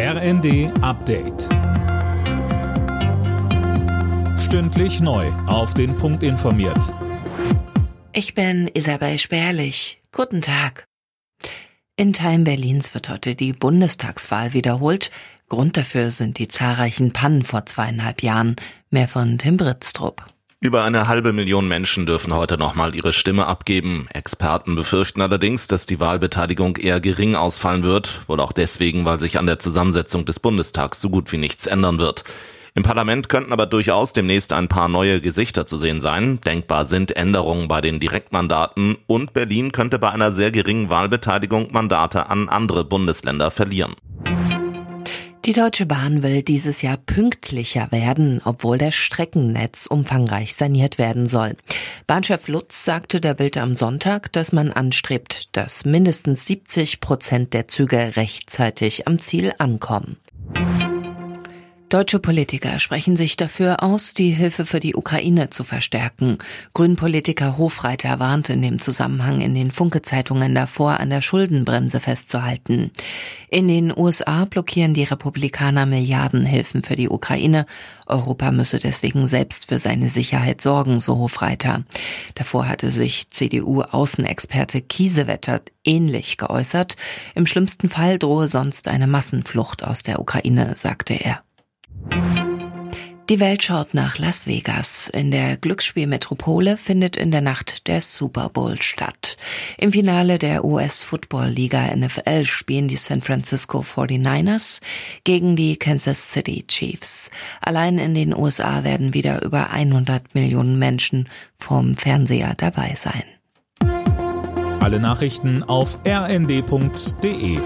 RND Update. Stündlich neu. Auf den Punkt informiert. Ich bin Isabel Spärlich. Guten Tag. In Teilen Berlins wird heute die Bundestagswahl wiederholt. Grund dafür sind die zahlreichen Pannen vor zweieinhalb Jahren. Mehr von Tim Britztrup. Über eine halbe Million Menschen dürfen heute nochmal ihre Stimme abgeben. Experten befürchten allerdings, dass die Wahlbeteiligung eher gering ausfallen wird, wohl auch deswegen, weil sich an der Zusammensetzung des Bundestags so gut wie nichts ändern wird. Im Parlament könnten aber durchaus demnächst ein paar neue Gesichter zu sehen sein. Denkbar sind Änderungen bei den Direktmandaten und Berlin könnte bei einer sehr geringen Wahlbeteiligung Mandate an andere Bundesländer verlieren. Die Deutsche Bahn will dieses Jahr pünktlicher werden, obwohl das Streckennetz umfangreich saniert werden soll. Bahnchef Lutz sagte der Bild am Sonntag, dass man anstrebt, dass mindestens 70 Prozent der Züge rechtzeitig am Ziel ankommen. Deutsche Politiker sprechen sich dafür aus, die Hilfe für die Ukraine zu verstärken. Grünpolitiker Hofreiter warnte in dem Zusammenhang in den Funke-Zeitungen davor, an der Schuldenbremse festzuhalten. In den USA blockieren die Republikaner Milliardenhilfen für die Ukraine. Europa müsse deswegen selbst für seine Sicherheit sorgen, so Hofreiter. Davor hatte sich CDU-Außenexperte Kiesewetter ähnlich geäußert. Im schlimmsten Fall drohe sonst eine Massenflucht aus der Ukraine, sagte er. Die Welt schaut nach Las Vegas. In der Glücksspielmetropole findet in der Nacht der Super Bowl statt. Im Finale der US-Football-Liga NFL spielen die San Francisco 49ers gegen die Kansas City Chiefs. Allein in den USA werden wieder über 100 Millionen Menschen vom Fernseher dabei sein. Alle Nachrichten auf rnd.de